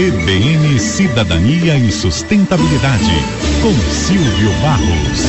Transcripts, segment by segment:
CBN Cidadania e Sustentabilidade, com Silvio Barros.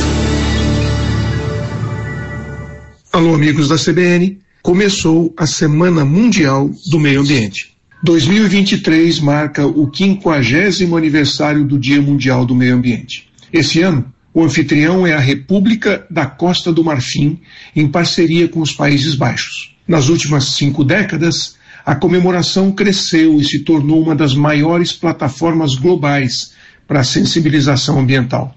Alô, amigos da CBN. Começou a Semana Mundial do Meio Ambiente. 2023 marca o 50 aniversário do Dia Mundial do Meio Ambiente. Esse ano, o anfitrião é a República da Costa do Marfim, em parceria com os Países Baixos. Nas últimas cinco décadas, a comemoração cresceu e se tornou uma das maiores plataformas globais para a sensibilização ambiental.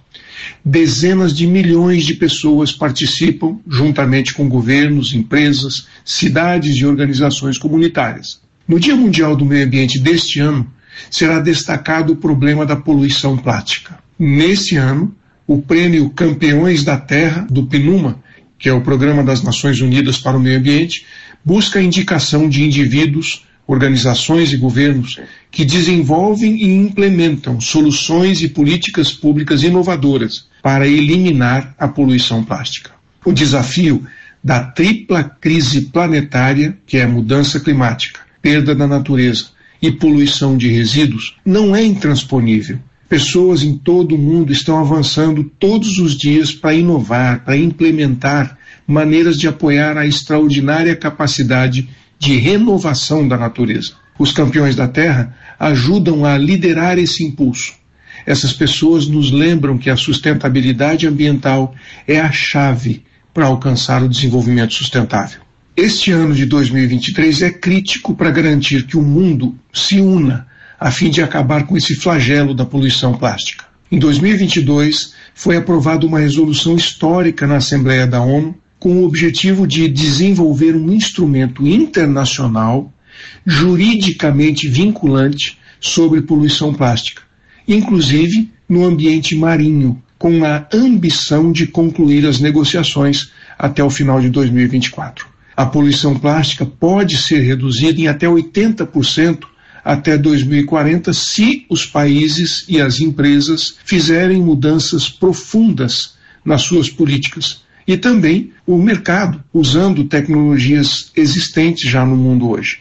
Dezenas de milhões de pessoas participam, juntamente com governos, empresas, cidades e organizações comunitárias. No Dia Mundial do Meio Ambiente deste ano, será destacado o problema da poluição plástica. Nesse ano, o prêmio Campeões da Terra, do PNUMA, que é o Programa das Nações Unidas para o Meio Ambiente, busca a indicação de indivíduos, organizações e governos que desenvolvem e implementam soluções e políticas públicas inovadoras para eliminar a poluição plástica. O desafio da tripla crise planetária, que é a mudança climática, perda da natureza e poluição de resíduos, não é intransponível. Pessoas em todo o mundo estão avançando todos os dias para inovar, para implementar maneiras de apoiar a extraordinária capacidade de renovação da natureza. Os campeões da Terra ajudam a liderar esse impulso. Essas pessoas nos lembram que a sustentabilidade ambiental é a chave para alcançar o desenvolvimento sustentável. Este ano de 2023 é crítico para garantir que o mundo se una a fim de acabar com esse flagelo da poluição plástica. Em 2022, foi aprovada uma resolução histórica na Assembleia da ONU com o objetivo de desenvolver um instrumento internacional juridicamente vinculante sobre poluição plástica, inclusive no ambiente marinho, com a ambição de concluir as negociações até o final de 2024. A poluição plástica pode ser reduzida em até 80% até 2040 se os países e as empresas fizerem mudanças profundas nas suas políticas e também o mercado, usando tecnologias existentes já no mundo hoje.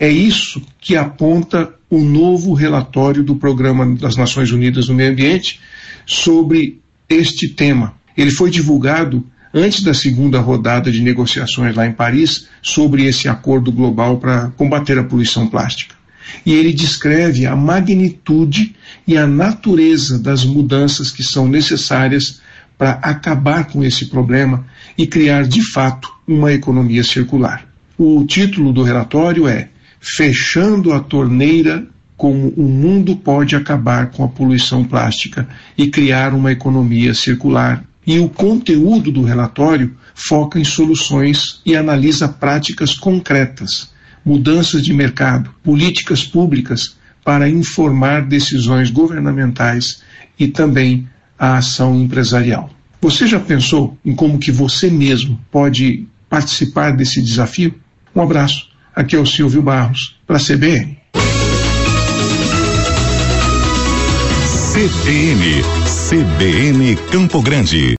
É isso que aponta o novo relatório do Programa das Nações Unidas do Meio Ambiente sobre este tema. Ele foi divulgado antes da segunda rodada de negociações lá em Paris sobre esse acordo global para combater a poluição plástica. E ele descreve a magnitude e a natureza das mudanças que são necessárias para acabar com esse problema e criar de fato uma economia circular. O título do relatório é Fechando a Torneira como o mundo pode acabar com a poluição plástica e criar uma economia circular. E o conteúdo do relatório foca em soluções e analisa práticas concretas, mudanças de mercado, políticas públicas para informar decisões governamentais e também a ação empresarial. Você já pensou em como que você mesmo pode participar desse desafio? Um abraço. Aqui é o Silvio Barros, para a CBN. CBN, CBN Campo Grande.